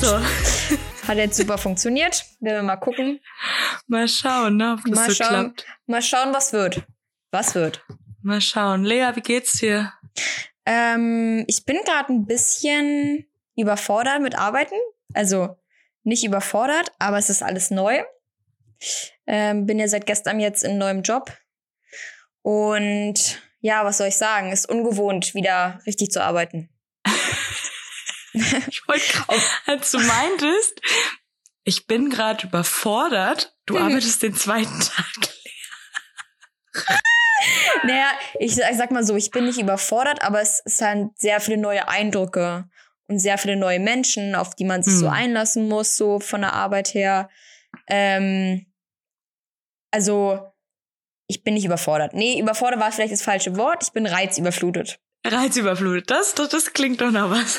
So. Hat jetzt super funktioniert. Werden wir mal gucken. Mal schauen, ne, ob das Mal so schauen. klappt. Mal schauen, was wird. Was wird. Mal schauen. Lea, wie geht's dir? Ähm, ich bin gerade ein bisschen überfordert mit Arbeiten. Also nicht überfordert, aber es ist alles neu. Ähm, bin ja seit gestern jetzt in neuem Job. Und ja, was soll ich sagen? Ist ungewohnt, wieder richtig zu arbeiten. Ich wollte als du meintest, ich bin gerade überfordert. Du Mhm. arbeitest den zweiten Tag. Naja, ich, sag- ich sag mal so, ich bin nicht überfordert, aber es ist halt sehr viele neue Eindrücke und sehr viele neue Menschen, auf die man sich so Hm. einlassen muss, so von der Arbeit her. Ähm, also, ich bin nicht überfordert. Nee, überfordert war vielleicht das falsche Wort. Ich bin reizüberflutet. Reizüberflutet. Das, das, das klingt doch nach was.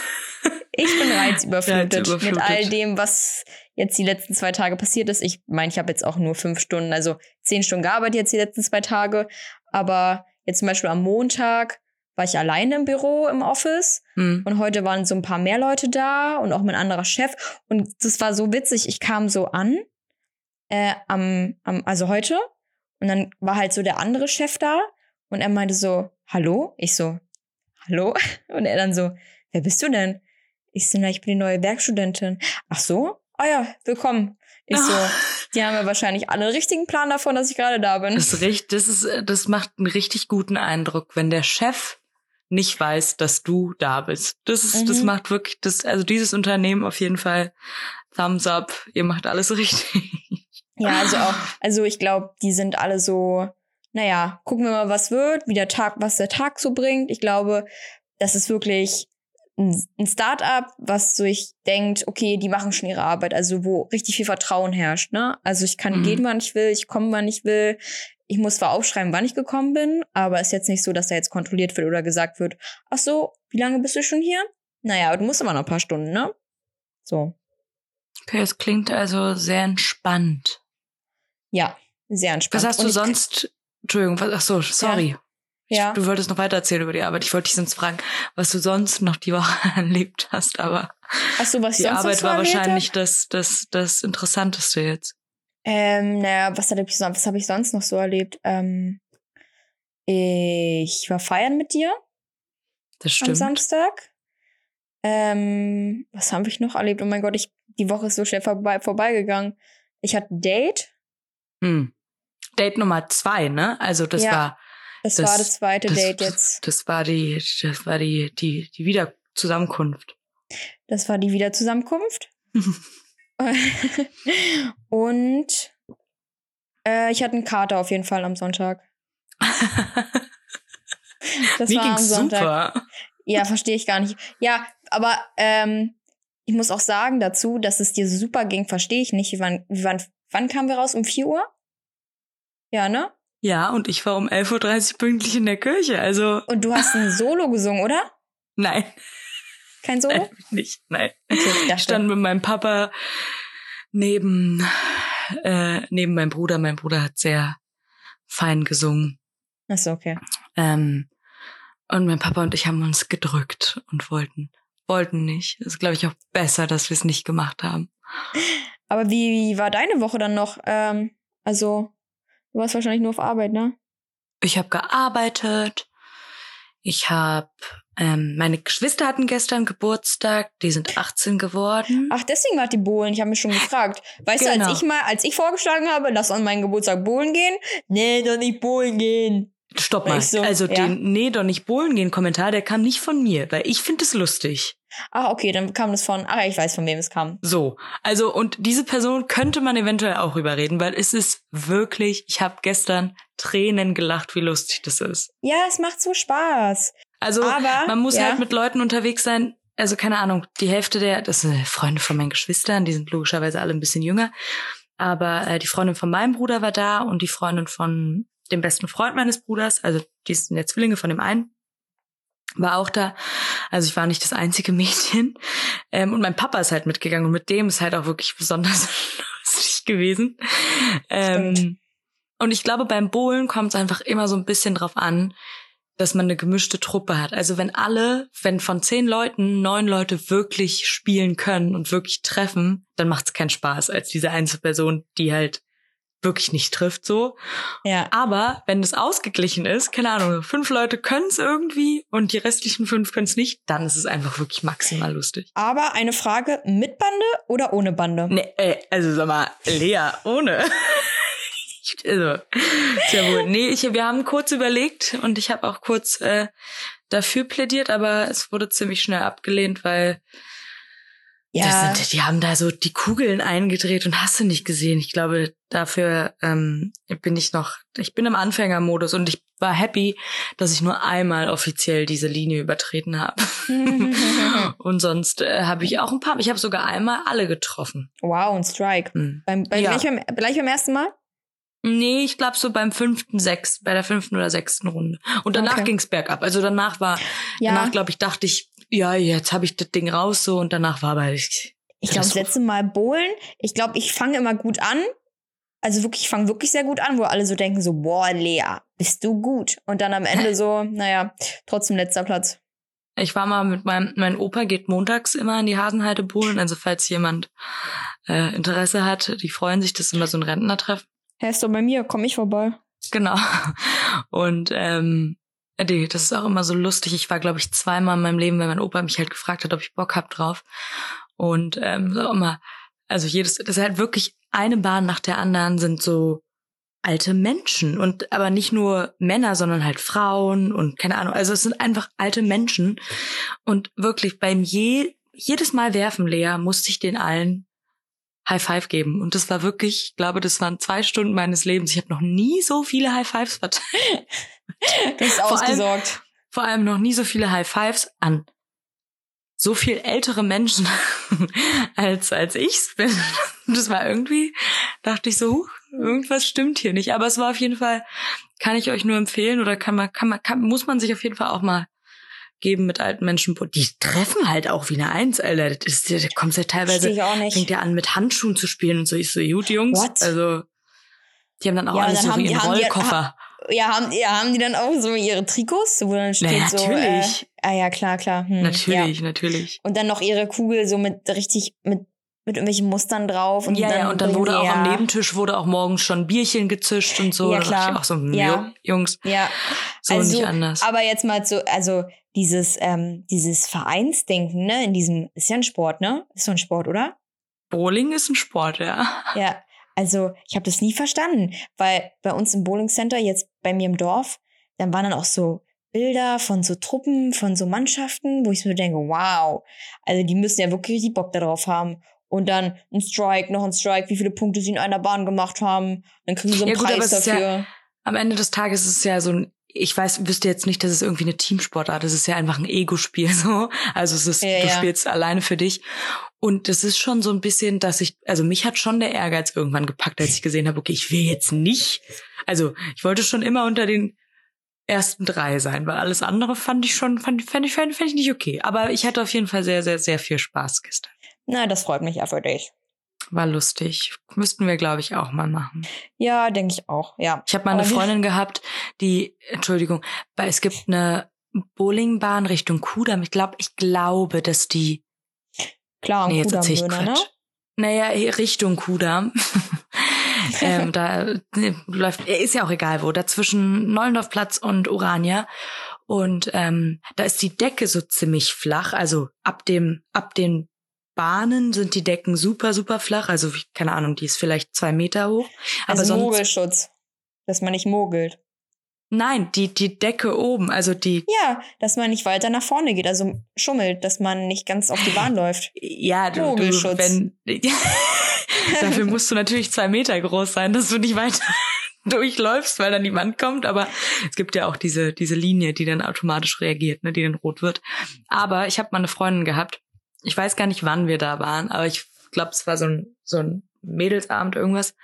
Ich bin reizüberflutet, Reizüberflutet. mit all dem, was jetzt die letzten zwei Tage passiert ist. Ich meine, ich habe jetzt auch nur fünf Stunden, also zehn Stunden gearbeitet jetzt die letzten zwei Tage. Aber jetzt zum Beispiel am Montag war ich alleine im Büro, im Office. Hm. Und heute waren so ein paar mehr Leute da und auch mein anderer Chef. Und das war so witzig. Ich kam so an, äh, am, am, also heute. Und dann war halt so der andere Chef da. Und er meinte so, hallo? Ich so, hallo? Und er dann so, wer bist du denn? Ich so, na, ich bin die neue Werkstudentin. Ach so? Ah ja, willkommen. Ich so, die haben ja wahrscheinlich alle einen richtigen Plan davon, dass ich gerade da bin. Das, ist richtig, das, ist, das macht einen richtig guten Eindruck, wenn der Chef nicht weiß, dass du da bist. Das ist, das Mhm. macht wirklich, das, also dieses Unternehmen auf jeden Fall Thumbs up. Ihr macht alles richtig. Ja, also auch, also ich glaube, die sind alle so, naja, gucken wir mal, was wird, wie der Tag, was der Tag so bringt. Ich glaube, das ist wirklich ein ein Start-up, was so ich denkt, okay, die machen schon ihre Arbeit, also wo richtig viel Vertrauen herrscht, ne? Also ich kann Mhm. gehen, wann ich will, ich komme, wann ich will. Ich muss zwar aufschreiben, wann ich gekommen bin, aber ist jetzt nicht so, dass da jetzt kontrolliert wird oder gesagt wird, ach so, wie lange bist du schon hier? Naja, du musst immer noch ein paar Stunden, ne? So. Okay, es klingt also sehr entspannt. Ja, sehr entspannt. Was hast Und du sonst? Entschuldigung, was, ach so, sorry. Ja. Ich, du wolltest noch weiter erzählen über die Arbeit. Ich wollte dich sonst fragen, was du sonst noch die Woche erlebt hast, aber Ach so, was die sonst noch Arbeit war hab? wahrscheinlich das, das, das Interessanteste jetzt. Ähm, naja, was habe ich, was hab ich sonst noch so erlebt? Ähm, ich war feiern mit dir Das am stimmt. Samstag. Ähm, was habe ich noch erlebt? Oh mein Gott, ich, die Woche ist so schnell vorbei, vorbeigegangen. Ich hatte ein Date. Hm. Date Nummer zwei, ne? Also das Ja, war Das, Das- war das zweite das, Date jetzt. Das war die, das war die, die, die Wiederzusammenkunft. Das war die Wiederzusammenkunft. Und äh, ich hatte einen Kater auf jeden Fall am Sonntag. Das Mir war am Sonntag. super. Ja, verstehe ich gar nicht. Ja, aber ähm, ich muss auch sagen dazu, dass es dir super ging, verstehe ich nicht. Wir waren, wann kamen wir raus? Um 4 Uhr? Ja, ne? Ja, und ich war um 11.30 Uhr pünktlich in der Kirche, also Und du hast ein Solo gesungen, oder? nein, Kein Solo? nein nicht, nein. Okay, ich stand mit meinem Papa neben, äh, neben meinem Bruder. Mein Bruder hat sehr fein gesungen. Achso, okay. Ähm, und mein Papa und ich haben uns gedrückt und wollten, wollten nicht. Das ist, glaube ich, auch besser, dass wir es nicht gemacht haben. Aber wie, wie war deine Woche dann noch? Ähm, also, du warst wahrscheinlich nur auf Arbeit, ne? Ich habe gearbeitet. Ich habe, ähm, meine Geschwister hatten gestern Geburtstag. Die sind 18 geworden. Ach, deswegen war die Bohlen. Ich habe mich schon gefragt. Weißt du, Genau. als ich mal, als ich vorgeschlagen habe, lass an meinen Geburtstag Bohlen gehen, nee, doch nicht Bohlen gehen. Stopp mal. so, also ja. den Nee, doch nicht Bohlen gehen Kommentar, der kam nicht von mir, weil ich finde es lustig. Ach, okay, dann kam das von, ach, ich weiß, von wem es kam. So, also und diese Person könnte man eventuell auch überreden, weil es ist wirklich, ich habe gestern Tränen gelacht, wie lustig das ist. Ja, es macht so Spaß. Also Aber, man muss ja. halt mit Leuten unterwegs sein, also keine Ahnung, die Hälfte der, das sind Freunde von meinen Geschwistern, die sind logischerweise alle ein bisschen jünger, aber äh, die Freundin von meinem Bruder war da und die Freundin von dem besten Freund meines Bruders, also die sind ja Zwillinge von dem einen, war auch da. Also ich war nicht das einzige Mädchen. Ähm, und mein Papa ist halt mitgegangen und mit dem ist halt auch wirklich besonders lustig gewesen. Ähm, und ich glaube, beim Bowlen kommt es einfach immer so ein bisschen drauf an, dass man eine gemischte Truppe hat. Also wenn alle, wenn von zehn Leuten neun Leute wirklich spielen können und wirklich treffen, dann macht es keinen Spaß als diese Einzelperson, die halt wirklich nicht trifft so. Ja. Aber wenn es ausgeglichen ist, keine Ahnung, fünf Leute können es irgendwie und die restlichen fünf können es nicht, dann ist es einfach wirklich maximal lustig. Aber eine Frage, mit Bande oder ohne Bande? Nee, ey, also sag mal, Lea, ohne. also, ja wohl. Nee, ich, wir haben kurz überlegt und ich habe auch kurz äh, dafür plädiert, aber es wurde ziemlich schnell abgelehnt, weil Ja, das sind, die haben da so die Kugeln eingedreht und hast du nicht gesehen. Ich glaube, dafür ähm, bin ich noch, ich bin im Anfängermodus und ich war happy, dass ich nur einmal offiziell diese Linie übertreten habe. und sonst äh, habe ich auch ein paar, ich habe sogar einmal alle getroffen. wow, ein Strike. Hm. Beim, bei, Ja. gleich, beim, gleich beim ersten Mal? Nee, ich glaube so beim fünften, sechs, bei der fünften oder sechsten Runde. Und danach Okay. ging's bergab. Also danach war, Ja. danach glaube ich, dachte ich, ja, jetzt habe ich das Ding raus so und danach war aber ich, Ich glaube, das letzte Mal Bowlen, ich glaube, ich fange immer gut an. Also wirklich, ich fange wirklich sehr gut an, wo alle so denken, so, boah, Lea, bist du gut. Und dann am Ende so, naja, trotzdem letzter Platz. Ich war mal mit meinem, mein Opa geht montags immer in die Hasenheide Bohlen. Also falls jemand äh, Interesse hat, die freuen sich, das ist immer so ein Rentnertreffen. Hä, ist doch bei mir, komm ich vorbei. Genau. Und ähm, nee, das ist auch immer so lustig. Ich war, glaube ich, zweimal in meinem Leben, weil mein Opa mich halt gefragt hat, ob ich Bock hab drauf. Und ähm, so immer, also jedes, das ist halt wirklich eine Bahn nach der anderen sind so alte Menschen und aber nicht nur Männer, sondern halt Frauen und keine Ahnung. Also es sind einfach alte Menschen und wirklich beim je jedes Mal werfen Lea musste ich den allen High Five geben und das war wirklich, ich glaube, das waren zwei Stunden meines Lebens. Ich habe noch nie so viele High Fives verteilt. Du bist Vor allem- ausgesorgt. Vor allem noch nie so viele High Fives an so viel ältere Menschen als als ich's bin. Das war irgendwie, dachte ich so, irgendwas stimmt hier nicht. Aber es war auf jeden Fall, kann ich euch nur empfehlen oder kann man, kann man, kann, muss man sich auf jeden Fall auch mal geben mit alten Menschen. Die treffen halt auch wie eine Eins, Alter. Das ist, da kommst ja teilweise, fängt ja an mit Handschuhen zu spielen und so. Ich so, gut, Jungs. What? Also, die haben dann auch Ja, alles dann so haben in Rollkoffer. Ja, haben, ja, haben die dann auch so ihre Trikots, wo dann steht Na, so. natürlich. Äh, ah ja, klar, klar. Hm, Ja. natürlich, natürlich. Und dann noch ihre Kugel so mit richtig, mit, mit irgendwelchen Mustern drauf. Und ja, dann ja, und dann wurde auch am ja. Nebentisch wurde auch morgens schon Bierchen gezischt und so. Ja, klar. Auch so, Ja. Jungs, Ja, so Also, nicht anders. aber jetzt mal so, also dieses, ähm, dieses Vereinsdenken, ne, in diesem, ist ja ein Sport, ne? Ist so ein Sport, oder? Bowling ist ein Sport, ja. Ja, also ich habe das nie verstanden, weil bei uns im Bowling Center, jetzt bei mir im Dorf, dann waren dann auch so Bilder von so Truppen, von so Mannschaften, wo ich mir denke, wow, also die müssen ja wirklich richtig Bock darauf haben. Und dann ein Strike, noch ein Strike, wie viele Punkte sie in einer Bahn gemacht haben. Dann kriegen sie so einen Ja, gut, aber Preis es ist ja- dafür. Am Ende des Tages ist es ja so ein, ich weiß, wüsste jetzt nicht, dass es irgendwie eine Teamsportart ist. Es ist ja einfach ein Ego-Spiel so. Also es ist, Ja, du ja. spielst alleine für dich. Und es ist schon so ein bisschen, dass ich, also mich hat schon der Ehrgeiz irgendwann gepackt, als ich gesehen habe, okay, ich will jetzt nicht. Also ich wollte schon immer unter den ersten drei sein, weil alles andere fand ich schon, fand, fand, ich, fand, fand ich nicht okay. Aber ich hatte auf jeden Fall sehr, sehr, sehr viel Spaß gestern. Na, das freut mich ja für dich. War lustig. Müssten wir, glaube ich, auch mal machen. Ja, denke ich auch, ja. Ich habe mal eine Freundin gehabt, die, Entschuldigung, weil es gibt eine Bowlingbahn Richtung Kudam. Ich glaube, ich glaube, dass die, Klar, nee, jetzt erzähl ich ne? Quatsch. Naja, Richtung Kudam. ähm, da äh, läuft, äh, ist ja auch egal wo, da zwischen Neulendorfplatz und Urania. Und ähm, da ist die Decke so ziemlich flach. Also ab dem, ab den Bahnen sind die Decken super, super flach. Also, keine Ahnung, die ist vielleicht zwei Meter hoch. Aber Also sonst, Mogelschutz, dass man nicht mogelt. Nein, die, die Decke oben, also die, Ja, dass man nicht weiter nach vorne geht, also schummelt, dass man nicht ganz auf die Bahn läuft. Ja, du, du Vogelschutz. wenn dafür musst du natürlich zwei Meter groß sein, dass du nicht weiter durchläufst, weil dann die Wand kommt. Aber es gibt ja auch diese diese Linie, die dann automatisch reagiert, ne, die dann rot wird. Aber ich habe mal eine Freundin gehabt. Ich weiß gar nicht, wann wir da waren, aber ich glaube, es war so ein so ein Mädelsabend irgendwas.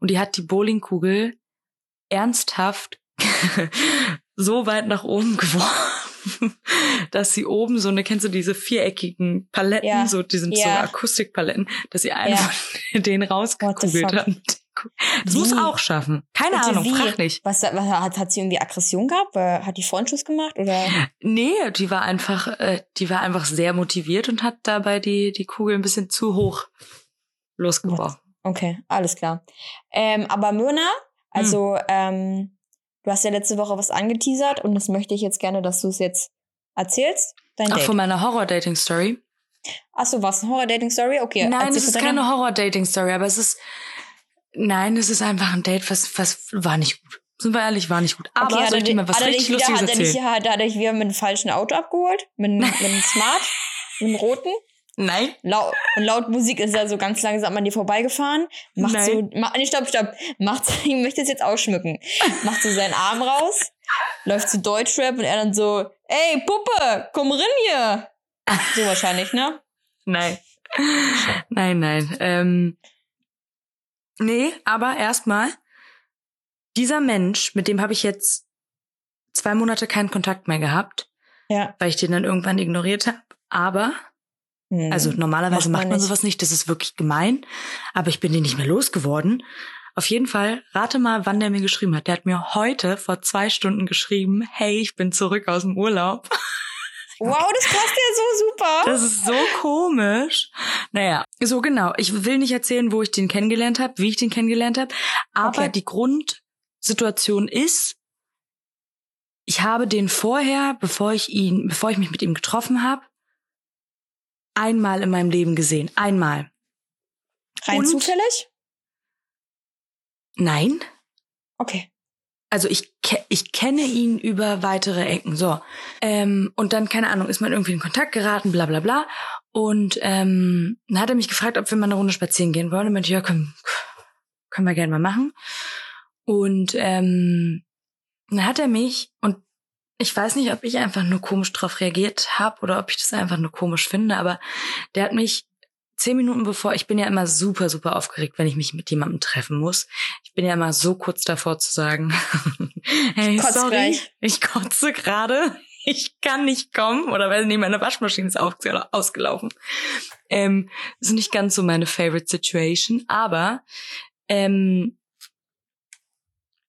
Und die hat die Bowlingkugel ernsthaft so weit nach oben geworfen, dass sie oben so eine, kennst du diese viereckigen Paletten, Ja. so, die sind so Ja. Akustikpaletten, dass sie einen Ja. von denen rausgekugelt hat Das muss Wie? auch schaffen. Keine Bitte Ahnung, wie? frag nicht. Was, was hat, hat sie irgendwie Aggression gehabt? Weil- Hat die Freundschuss gemacht? Oder? Nee, die war einfach, äh, die war einfach sehr motiviert und hat dabei die, die Kugel ein bisschen zu hoch losgebrochen. Okay, alles klar. Ähm, aber Myrna, also ähm, du hast ja letzte Woche was angeteasert und das möchte ich jetzt gerne, dass du es jetzt erzählst. Dein Auch Date. von meiner Horror-Dating-Story. Achso, was? Eine Horror-Dating-Story? Okay. Nein, es ist keine Horror-Dating-Story, aber es ist, nein, es ist einfach ein Date, was, was war nicht gut. Sind wir ehrlich, war nicht gut. Aber Okay, soll ich dir mal was richtig wieder, Lustiges hat er dich, erzählen? hat er dich wieder mit einem falschen Auto abgeholt? Mit, mit einem Smart? mit einem roten? Nein? Lau und laut Musik ist er so ganz langsam an dir vorbeigefahren. Macht Nein. so, ma, nee, stopp, stopp. Macht, ich möchte es jetzt ausschmücken. Macht so seinen Arm raus, läuft zu Deutschrap und er dann so, ey, Puppe, komm rein hier. So wahrscheinlich, ne? Nein. Nein, nein. Ähm, nee, aber erstmal, dieser Mensch, mit dem habe ich jetzt zwei Monate keinen Kontakt mehr gehabt, Ja. weil ich den dann irgendwann ignoriert habe. Aber, Hm. also normalerweise Macht man macht man nicht. sowas nicht, das ist wirklich gemein, aber ich bin den nicht mehr losgeworden. Auf jeden Fall, rate mal, wann der mir geschrieben hat. Der hat mir heute vor zwei Stunden geschrieben, hey, ich bin zurück aus dem Urlaub. Wow, das passt ja so super. Das ist so komisch. Naja, so genau. Ich will nicht erzählen, wo ich den kennengelernt habe, wie ich den kennengelernt habe. Aber Okay. die Grundsituation ist, ich habe den vorher, bevor ich ihn, bevor ich mich mit ihm getroffen habe, einmal in meinem Leben gesehen. Einmal. Rein und- zufällig? Nein. Okay. Also ich, ke ich kenne ihn über weitere Ecken. So. Ähm, und dann, keine Ahnung, ist man irgendwie in Kontakt geraten, bla bla bla. Und ähm, dann hat er mich gefragt, ob wir mal eine Runde spazieren gehen wollen. Und meinte, ja, können, können wir gerne mal machen. Und ähm, dann hat er mich, und ich weiß nicht, ob ich einfach nur komisch drauf reagiert habe oder ob ich das einfach nur komisch finde, aber der hat mich zehn Minuten bevor, ich bin ja immer super, super aufgeregt, wenn ich mich mit jemandem treffen muss. Ich bin ja immer so kurz davor zu sagen, hey, Kotz sorry, gleich. ich kotze gerade, ich kann nicht kommen oder weil nee, meine Waschmaschine ist ausge- ausgelaufen. Ähm, ist nicht ganz so meine favorite situation, aber ähm,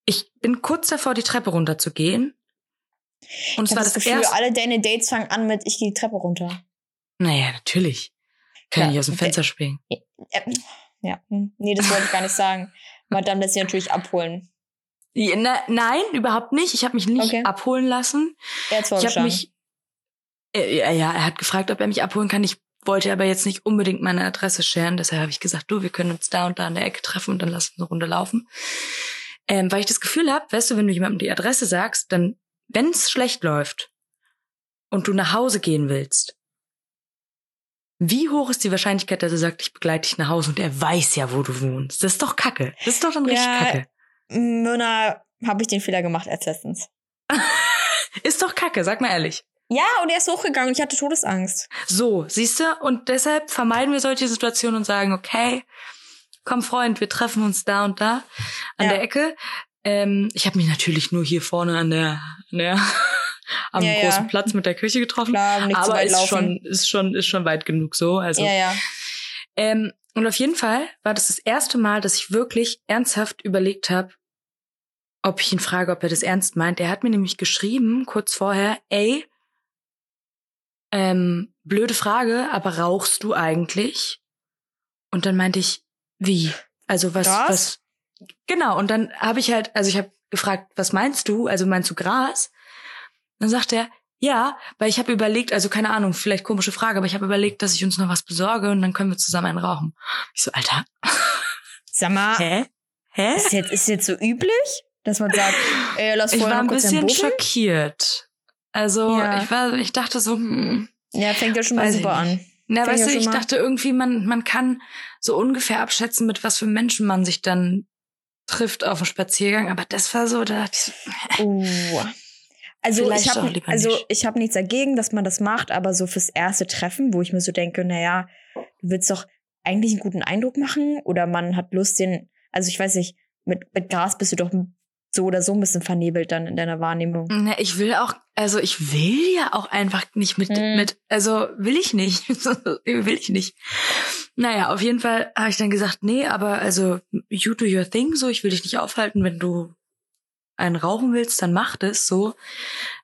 ich bin kurz davor, die Treppe runterzugehen. Und Ich es war das das Gefühl, erste. alle deine Dates fangen an mit, ich gehe die Treppe runter. Naja, natürlich. Kann Ja, ich aus dem. Fenster springen. Äh, ja, hm, nee, das wollte ich gar nicht sagen. Madame lässt sie natürlich abholen. Ja, na, nein, überhaupt nicht. Ich habe mich nicht Okay. abholen lassen. Er hat's Ich habe vorgeschlagen. mich. Äh, ja, ja, er hat gefragt, ob er mich abholen kann. Ich wollte aber jetzt nicht unbedingt meine Adresse scheren. Deshalb habe ich gesagt, du, wir können uns da und da an der Ecke treffen und dann lass uns eine Runde laufen. Ähm, weil ich das Gefühl habe, weißt du, wenn du jemandem die Adresse sagst, dann, wenn es schlecht läuft und du nach Hause gehen willst, wie hoch ist die Wahrscheinlichkeit, dass er sagt, ich begleite dich nach Hause und er weiß ja, wo du wohnst? Das ist doch Kacke. Das ist doch dann richtig Ja, Kacke. Myrna, habe ich den Fehler gemacht als letztens. Ist doch Kacke, sag mal ehrlich. Ja, und er ist hochgegangen und ich hatte Todesangst. So, siehst du? Und deshalb vermeiden wir solche Situationen und sagen, okay, komm Freund, wir treffen uns da und da an Ja. der Ecke. Ähm, ich habe mich natürlich nur hier vorne an der, an der am Ja, ja. großen Platz mit der Küche getroffen. Klar, zu aber ist laufen. schon, ist schon, ist schon weit genug so. Also, ja, ja. ähm, und auf jeden Fall war das das erste Mal, dass ich wirklich ernsthaft überlegt habe, ob ich ihn frage, ob er das ernst meint. Er hat mir nämlich geschrieben, kurz vorher, ey, ähm, blöde Frage, aber rauchst du eigentlich? Und dann meinte ich, wie? Also was, Gras? was? Genau. Und dann habe ich halt, also ich habe gefragt, was meinst du? Also meinst du Gras? Dann sagt er, ja, weil ich habe überlegt, also keine Ahnung, vielleicht komische Frage, aber ich habe überlegt, dass ich uns noch was besorge und dann können wir zusammen einen rauchen. Ich so, Alter, Sag mal, hä? Hä? ist jetzt, ist jetzt so üblich, dass man sagt, ey, lass Ich vorher war ein bisschen schockiert. Also Ja. ich war, ich dachte so, hm, Ja, fängt ja schon mal ich super an. Na, ich weißt du, ich dachte irgendwie, man, man kann so ungefähr abschätzen, mit was für Menschen man sich dann trifft auf dem Spaziergang. Aber das war so, da dachte ich so, Uh. Also Vielleicht ich habe also nicht. ich habe nichts dagegen, dass man das macht, aber so fürs erste Treffen, wo ich mir so denke, naja, du willst doch eigentlich einen guten Eindruck machen oder man hat Lust den, also ich weiß nicht, mit mit Gras bist du doch so oder so ein bisschen vernebelt dann in deiner Wahrnehmung. na, ich will auch, also ich will ja auch einfach nicht mit, Hm. mit, also will ich nicht. will ich nicht. Naja, auf jeden Fall habe ich dann gesagt, nee, aber also you do your thing, so, ich will dich nicht aufhalten, wenn du einen rauchen willst, dann mach das so.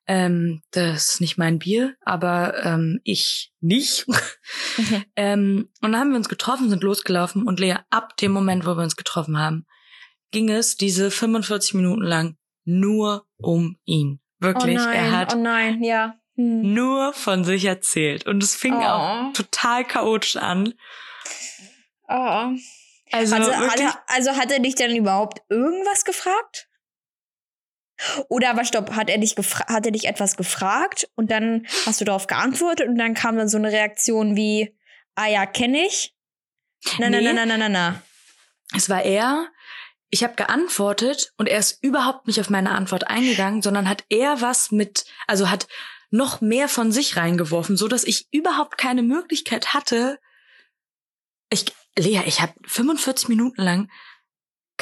Ähm, das ist nicht mein Bier, aber ähm, ich nicht. Mhm. ähm, und dann haben wir uns getroffen, sind losgelaufen und Lea, ab dem Moment, wo wir uns getroffen haben, ging es diese 45 Minuten lang nur um ihn. Wirklich. oh nein, er hat oh nein, ja. Hm. nur von sich erzählt. Und es fing Oh. auch total chaotisch an. Oh. Also, Also, hat wirklich. er, also hat er dich dann überhaupt irgendwas gefragt? Oder aber stopp, hat er dich hat er dich etwas gefragt und dann hast du darauf geantwortet und dann kam dann so eine Reaktion wie, ah ja, kenne ich. Na, na, Nee. na, na, na, na, na. Es war er. Ich habe geantwortet und er ist überhaupt nicht auf meine Antwort eingegangen, sondern hat er was mit, also hat noch mehr von sich reingeworfen, so dass ich überhaupt keine Möglichkeit hatte. Ich, Lea, ich habe 45 Minuten lang,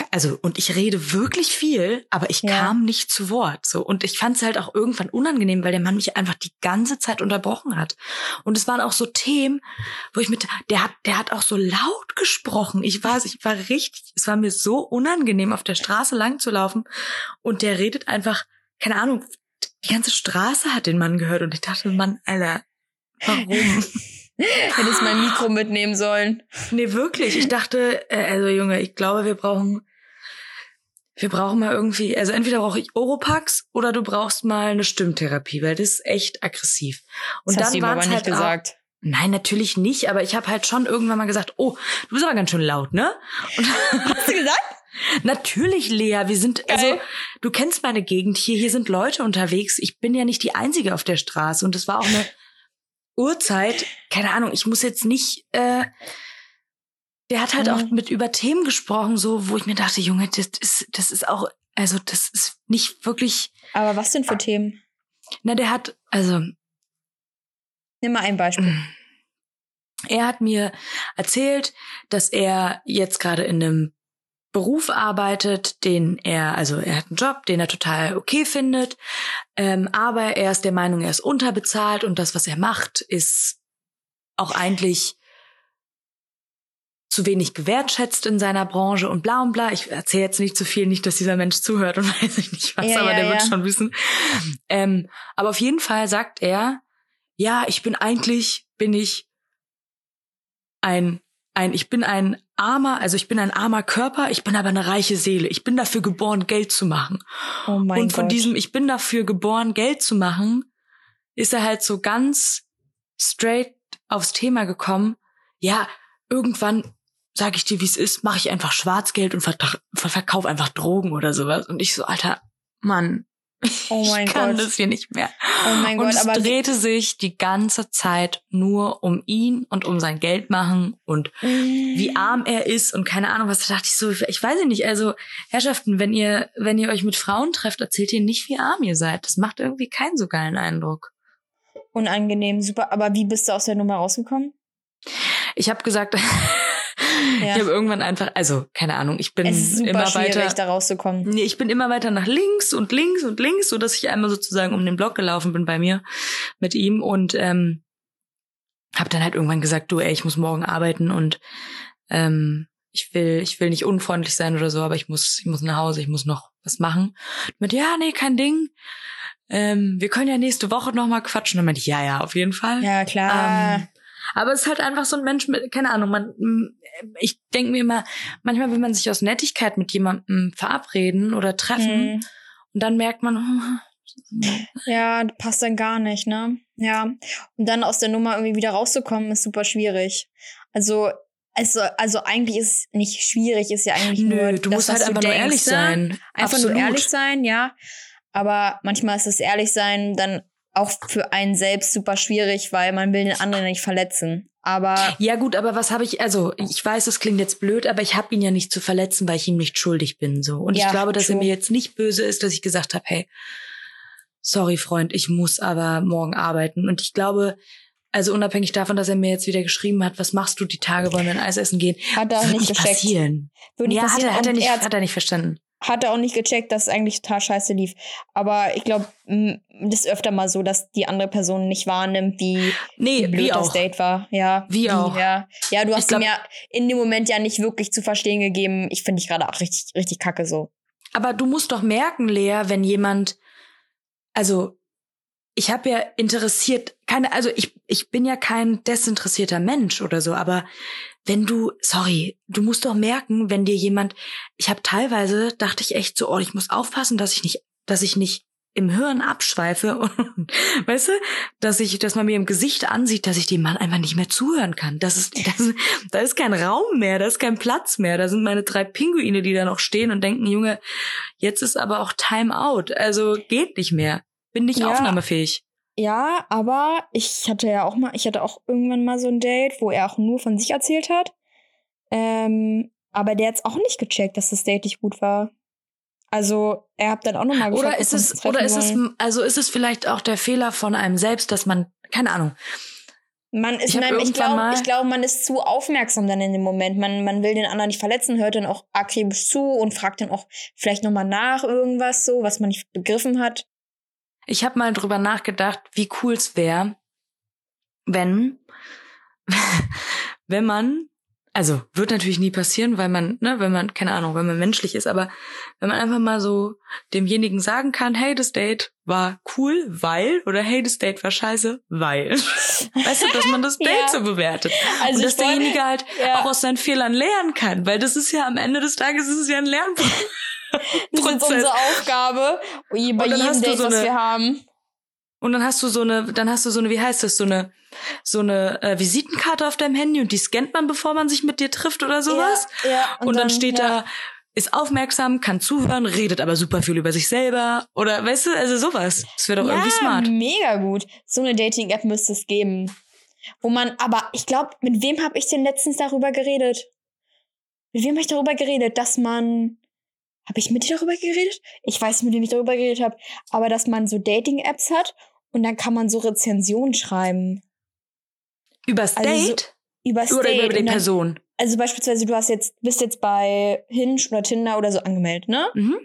also und ich rede wirklich viel, aber ich Ja. kam nicht zu Wort. So und ich fand es halt auch irgendwann unangenehm, weil der Mann mich einfach die ganze Zeit unterbrochen hat. Und es waren auch so Themen, wo ich mit, der hat, der hat auch so laut gesprochen. Ich war, ich war richtig, es war mir so unangenehm, auf der Straße lang zu laufen. Und der redet einfach, keine Ahnung, die ganze Straße hat den Mann gehört. Und ich dachte, Mann, Alter, warum? Hättest mein Mikro mitnehmen sollen. nee, wirklich. Ich dachte, äh, also Junge, ich glaube, wir brauchen, wir brauchen mal irgendwie, also entweder brauche ich Oropax oder du brauchst mal eine Stimmtherapie, weil das ist echt aggressiv. Und das hast du ihm aber waren's nicht halt gesagt. Nein, natürlich nicht, aber ich habe halt schon irgendwann mal gesagt, oh, du bist aber ganz schön laut, ne? Und Hast du gesagt? natürlich, Lea, wir sind, Geil. also du kennst meine Gegend hier, hier sind Leute unterwegs. Ich bin ja nicht die Einzige auf der Straße und es war auch eine Uhrzeit, keine Ahnung, ich muss jetzt nicht, äh, der hat halt Mhm. auch mit über Themen gesprochen, so, wo ich mir dachte, Junge, das ist, das ist auch, also das ist nicht wirklich, Aber was denn für Themen? na, der hat, also Nimm mal ein Beispiel. Er hat mir erzählt, dass er jetzt gerade in einem Beruf arbeitet, den er, also er hat einen Job, den er total okay findet, ähm, aber er ist der Meinung, er ist unterbezahlt und das, was er macht, ist auch eigentlich zu wenig gewertschätzt in seiner Branche und bla und bla. Ich erzähle jetzt nicht zu viel, nicht, dass dieser Mensch zuhört und weiß ich nicht was, Ja, aber ja, der wird ja. schon wissen. Ähm, aber auf jeden Fall sagt er, ja, ich bin eigentlich, bin ich ein, ein, ich bin ein armer, also ich bin ein armer Körper, ich bin aber eine reiche Seele. Ich bin dafür geboren, Geld zu machen. Oh mein Und von Gott. diesem, ich bin dafür geboren, Geld zu machen, ist er halt so ganz straight aufs Thema gekommen. Ja, irgendwann sag ich dir, wie es ist, mache ich einfach Schwarzgeld und verkauf einfach Drogen oder sowas. Und ich so, Alter, Mann, Oh mein ich kann Gott. das hier nicht mehr. Oh mein und Gott, es aber drehte sich die ganze Zeit nur um ihn und um sein Geld machen und wie arm er ist und keine Ahnung was. Da dachte ich so, ich weiß nicht. Also Herrschaften, wenn ihr wenn ihr euch mit Frauen trefft, erzählt ihr nicht, wie arm ihr seid. Das macht irgendwie keinen so geilen Eindruck. Unangenehm, super. Aber wie bist du aus der Nummer rausgekommen? Ich habe gesagt, Ja. ich habe irgendwann einfach, also keine Ahnung, ich bin Es ist super immer weiter. da rauszukommen. Nee, ich bin immer weiter nach links und links und links, so dass ich einmal sozusagen um den Block gelaufen bin bei mir mit ihm und ähm, habe dann halt irgendwann gesagt, du, ey, ich muss morgen arbeiten und ähm, ich will, ich will nicht unfreundlich sein oder so, aber ich muss, ich muss nach Hause, ich muss noch was machen. Mit ja, nee, kein Ding. Ähm, wir können ja nächste Woche noch mal quatschen. Dann meinte ich, ja, ja, auf jeden Fall. Ja, klar. Ähm, aber es ist halt einfach so ein Mensch mit, keine Ahnung, man, ich denke mir immer, manchmal will man sich aus Nettigkeit mit jemandem verabreden oder treffen Hm. und dann merkt man, hm, Ja, passt dann gar nicht, ne? Ja. Und dann aus der Nummer irgendwie wieder rauszukommen, ist super schwierig. Also, also, also eigentlich ist es nicht schwierig, ist ja eigentlich nö, nur du das, musst halt du einfach nur ehrlich ne? sein. Einfach Absolut. nur ehrlich sein, ja. Aber manchmal ist das Ehrlichsein dann auch für einen selbst super schwierig, weil man will den anderen nicht verletzen. Aber Ja gut, aber was habe ich, also ich weiß, das klingt jetzt blöd, aber ich habe ihn ja nicht zu verletzen, weil ich ihm nicht schuldig bin. so. Und Ja, ich glaube, dass er true. mir jetzt nicht böse ist, dass ich gesagt habe, hey, sorry Freund, ich muss aber morgen arbeiten. Und ich glaube, also unabhängig davon, dass er mir jetzt wieder geschrieben hat, was machst du die Tage, wollen wir ein Eis essen gehen, hat er nicht nicht gecheckt. passieren. Würde nicht ja, hat passieren. er, hat, er nicht, er hat- hat er nicht verstanden. Hat er auch nicht gecheckt, dass es eigentlich total scheiße lief. Aber ich glaube, das ist öfter mal so, dass die andere Person nicht wahrnimmt, wie, nee, wie blöd wie das. Date war. Ja, Wie auch. Ja, ja du hast glaub- ihm ja in dem Moment ja nicht wirklich zu verstehen gegeben. Ich finde dich gerade auch richtig, richtig kacke so. Aber du musst doch merken, Lea, wenn jemand, also ich habe ja interessiert, keine, also ich, ich bin ja kein desinteressierter Mensch oder so, aber wenn du, sorry, du musst doch merken, wenn dir jemand, ich habe teilweise, dachte ich echt so, oh, ich muss aufpassen, dass ich nicht, dass ich nicht im Hirn abschweife und, weißt du, dass ich, dass man mir im Gesicht ansieht, dass ich dem Mann einfach nicht mehr zuhören kann. Das ist, das, da ist kein Raum mehr, da ist kein Platz mehr. Da sind meine drei Pinguine, die da noch stehen und denken, Junge, jetzt ist aber auch Time out. Also geht nicht mehr. Bin nicht Ja. aufnahmefähig. Ja, aber ich hatte ja auch mal, ich hatte auch irgendwann mal so ein Date, wo er auch nur von sich erzählt hat. Ähm, aber der hat's auch nicht gecheckt, dass das Date nicht gut war. Also, er hat dann auch nochmal gefragt, Oder ist es, oder ist es, also ist es vielleicht auch der Fehler von einem selbst, dass man, keine Ahnung, Man ist, Ich nein, ich glaube, ich glaube, man ist zu aufmerksam dann in dem Moment. Man, man will den anderen nicht verletzen, hört dann auch akribisch zu und fragt dann auch vielleicht nochmal nach irgendwas so, was man nicht begriffen hat. Ich habe mal drüber nachgedacht, wie cool es wäre, wenn, wenn man, also wird natürlich nie passieren, weil man, ne, wenn man, keine Ahnung, wenn man menschlich ist, aber wenn man einfach mal so demjenigen sagen kann, hey, das Date war cool, weil, oder hey, das Date war scheiße, weil. Weißt du, dass man das Date Ja. so bewertet. Also und dass ich wollt- derjenige halt ja. auch aus seinen Fehlern lernen kann, weil das ist ja am Ende des Tages ist es ja ein Lernprozess. Das ist Prozess. unsere Aufgabe, bei Und dann jedem Date, so was eine- wir haben. Und dann hast du so eine, dann hast du so eine, wie heißt das, so eine, so eine äh, Visitenkarte auf deinem Handy und die scannt man, bevor man sich mit dir trifft oder sowas. Ja, ja, Und, dann, steht ja. da, ist aufmerksam, kann zuhören, redet aber super viel über sich selber. Oder weißt du, also sowas. Das wäre doch ja, irgendwie smart. mega gut. So eine Dating-App müsste es geben. Wo man, aber ich glaube, mit wem habe ich denn letztens darüber geredet? Mit wem habe ich darüber geredet, dass man. Habe ich mit dir darüber geredet? Ich weiß nicht, mit wem ich darüber geredet habe. Aber dass man so Dating-Apps hat und dann kann man so Rezensionen schreiben. Übers Also so- Date? Übers oder Date. über die dann, Person? also beispielsweise, du hast jetzt, bist jetzt bei Hinge oder Tinder oder so angemeldet, ne? Mhm.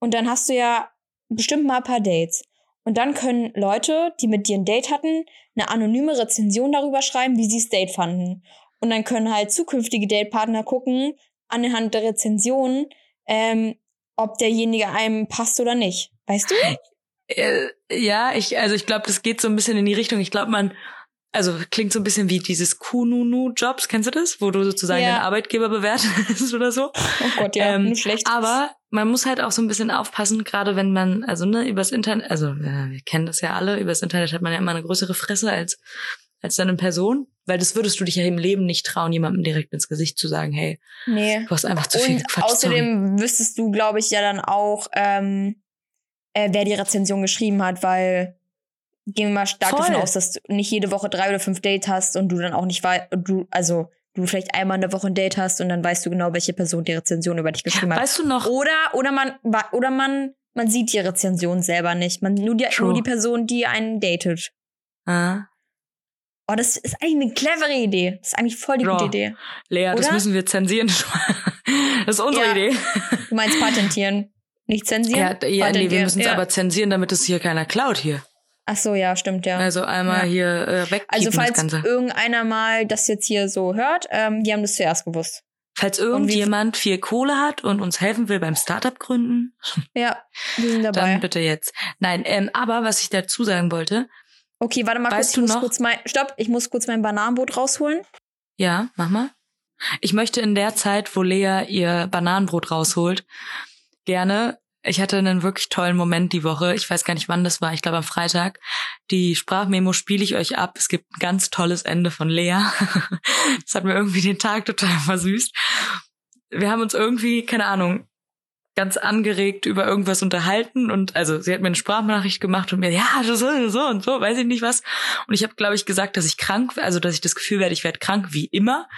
Und dann hast du ja bestimmt mal ein paar Dates. Und dann können Leute, die mit dir ein Date hatten, eine anonyme Rezension darüber schreiben, wie sie das Date fanden. Und dann können halt zukünftige Datepartner gucken, anhand der Rezension, ähm, ob derjenige einem passt oder nicht. Weißt du? Äh, ja, ich, also ich glaube, das geht so ein bisschen in die Richtung. Ich glaube, man, also klingt so ein bisschen wie dieses Kununu-Jobs, kennst du das? Wo du sozusagen Ja. den Arbeitgeber bewertest oder so. Oh Gott, ja, Ähm, nur schlecht. Aber man muss halt auch so ein bisschen aufpassen, gerade wenn man, also ne, übers Internet, also äh, wir kennen das ja alle, übers Internet hat man ja immer eine größere Fresse als als in Person, weil das würdest du dich ja im Leben nicht trauen, jemandem direkt ins Gesicht zu sagen, hey, nee. du hast einfach zu viel Und sorry. außerdem wüsstest du, glaube ich, ja dann auch, ähm, äh, wer die Rezension geschrieben hat, weil gehen wir mal stark Voll. davon aus, dass du nicht jede Woche drei oder fünf Dates hast und du dann auch nicht weißt, du, also du vielleicht einmal in der Woche ein Date hast und dann weißt du genau, welche Person die Rezension über dich geschrieben hat. Weißt du noch, Oder, oder man, oder man, man sieht die Rezension selber nicht. Man, nur, die, True. nur die Person, die einen datet. ah, Oh, das ist eigentlich eine clevere Idee. Das ist eigentlich voll die Ja. gute Idee. Lea, das Oder? müssen wir zensieren. Das ist unsere Ja. Idee. Du meinst patentieren. Nicht zensieren? Ja, ja nee, wir müssen es ja. aber zensieren, damit es hier keiner klaut hier. Ach so, ja, stimmt, ja. Also einmal Ja. hier äh, wegpiepen Also das falls irgendeiner mal das jetzt hier so hört, ähm, die haben das zuerst gewusst. Falls irgendjemand viel Kohle hat und uns helfen will beim Startup gründen, Ja, wir sind dabei. dann bitte jetzt. Nein, ähm, aber was ich dazu sagen wollte, Okay, warte mal kurz, Weißt ich du muss noch- kurz mein, stopp, ich muss kurz mein Bananenbrot rausholen. ja, mach mal. Ich möchte in der Zeit, wo Lea ihr Bananenbrot rausholt, gerne, ich hatte einen wirklich tollen Moment die Woche, ich weiß gar nicht wann das war, ich glaube am Freitag, die Sprachmemo spiele ich euch ab. Es gibt ein ganz tolles Ende von Lea. Das hat mir irgendwie den Tag total versüßt. Wir haben uns irgendwie, keine Ahnung, ganz angeregt über irgendwas unterhalten und also sie hat mir eine Sprachnachricht gemacht und mir ja so so und so weiß ich nicht was. Und ich habe glaube ich gesagt dass ich krank also dass ich das Gefühl werde ich werde krank wie immer.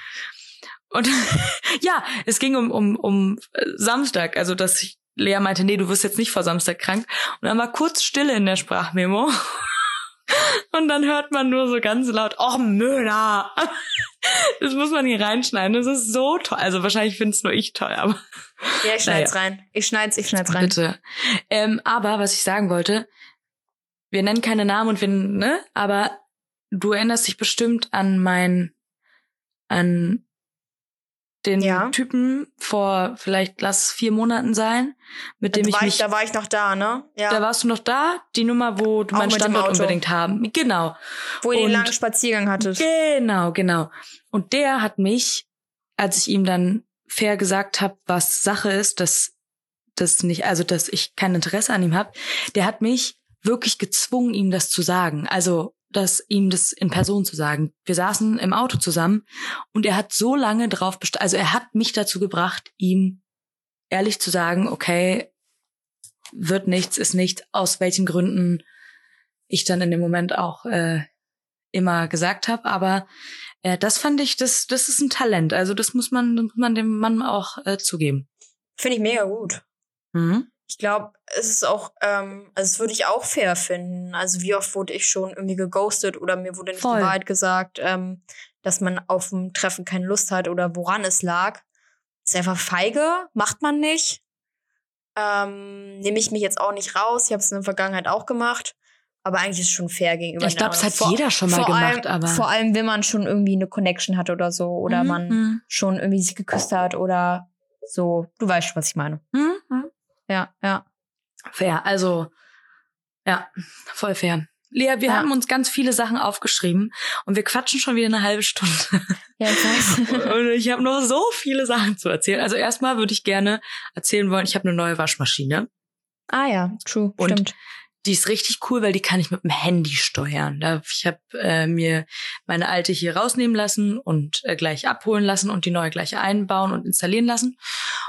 Und ja es ging um um um äh, Samstag. Also dass ich Lea meinte nee du wirst jetzt nicht vor Samstag krank. Und dann war kurz Stille in der Sprachmemo. Und dann hört man nur so ganz laut oh Möder Das muss man hier reinschneiden. Das ist so toll. Also wahrscheinlich finde es nur ich toll, aber. Ja, ich schneid's naja. rein. Ich schneid's, ich schneid's rein. Bitte. Ähm, aber was ich sagen wollte, wir nennen keine Namen und wir, ne? Aber du erinnerst dich bestimmt an mein, an den ja. Typen vor vielleicht lass vier Monaten sein, mit dem ich mich. Ich, da war ich noch da, ne? Ja. Da warst du noch da, die Nummer, wo du meinen Standort unbedingt haben. Genau. Wo ihr den langen Spaziergang hattet. Genau, genau. Und der hat mich, als ich ihm dann fair gesagt habe, was Sache ist, dass das nicht, also dass ich kein Interesse an ihm habe, der hat mich wirklich gezwungen, ihm das zu sagen. Also das ihm das in Person zu sagen. Wir saßen im Auto zusammen und er hat so lange drauf bestand, also er hat mich dazu gebracht, ihm ehrlich zu sagen, okay, wird nichts, ist nichts, aus welchen Gründen ich dann in dem Moment auch äh, immer gesagt habe. Aber äh, das fand ich, das, das ist ein Talent. Also das muss man, muss man dem Mann auch äh, zugeben. Finde ich mega gut. Mhm. Ich glaube, es ist auch, ähm, also das würde ich auch fair finden. Also wie oft wurde ich schon irgendwie geghostet oder mir wurde nicht Voll. die Wahrheit gesagt, ähm, dass man auf dem Treffen keine Lust hat oder woran es lag. ist einfach feige, macht man nicht. Ähm, Nehme ich mich jetzt auch nicht raus. Ich habe es in der Vergangenheit auch gemacht. Aber eigentlich ist es schon fair gegenüber. Ich glaube, es hat vor, jeder schon mal gemacht, allem, aber. Vor allem, wenn man schon irgendwie eine Connection hat oder so. Oder mhm. man mhm. schon irgendwie sich geküsst hat oder so. Du weißt schon, was ich meine. Mhm. Ja, ja. Fair, also ja, voll fair. Lea, wir ja. haben uns ganz viele Sachen aufgeschrieben und wir quatschen schon wieder eine halbe Stunde. Ja, ich weiß. und ich habe noch so viele Sachen zu erzählen. Also erstmal würde ich gerne erzählen wollen, ich habe eine neue Waschmaschine. Ah ja, true, und stimmt die ist richtig cool, weil die kann ich mit dem Handy steuern. Ich habe äh, mir meine alte hier rausnehmen lassen und äh, gleich abholen lassen und die neue gleich einbauen und installieren lassen.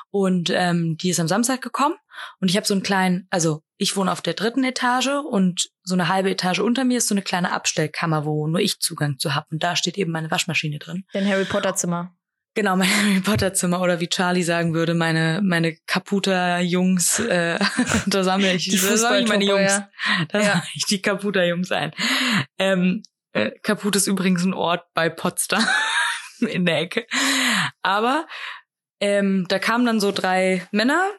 Und ähm, die ist am Samstag gekommen und ich habe so einen kleinen, also ich wohne auf der dritten Etage und so eine halbe Etage unter mir ist so eine kleine Abstellkammer, wo nur ich Zugang zu habe. Und da steht eben meine Waschmaschine drin. Dein Harry Potter Zimmer. Genau, mein Harry Potter Zimmer oder wie Charlie sagen würde, meine meine Kaputa Jungs, äh, da sammle ich, die da sammle ich meine Jungs, ja. da ja. sammle ich die Kaputa Jungs ein. Ähm, äh, Kaput ist übrigens ein Ort bei Potsdam in der Ecke, aber ähm, da kamen dann so drei Männer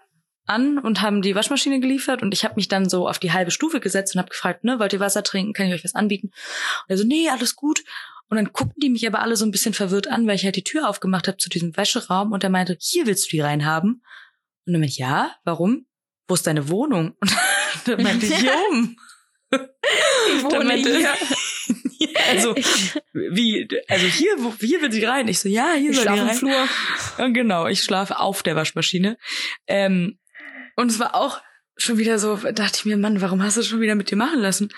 an und haben die Waschmaschine geliefert und ich habe mich dann so auf die halbe Stufe gesetzt und habe gefragt, ne, wollt ihr Wasser trinken, kann ich euch was anbieten? Und er so, nee, alles gut. Und dann guckten die mich aber alle so ein bisschen verwirrt an, weil ich halt die Tür aufgemacht habe zu diesem Wäscheraum und er meinte, hier willst du die reinhaben? Und dann meinte ich, ja, warum? Wo ist deine Wohnung? Und dann meinte ich, hier oben. Ich wohne meinte, hier. also, wie, also hier, wo, hier will sie rein. Ich so, ja, hier ich soll die rein. Im Flur. Ja, genau, ich schlafe auf der Waschmaschine. Ähm, und es war auch schon wieder so, dachte ich mir, Mann, warum hast du schon wieder mit dir machen lassen?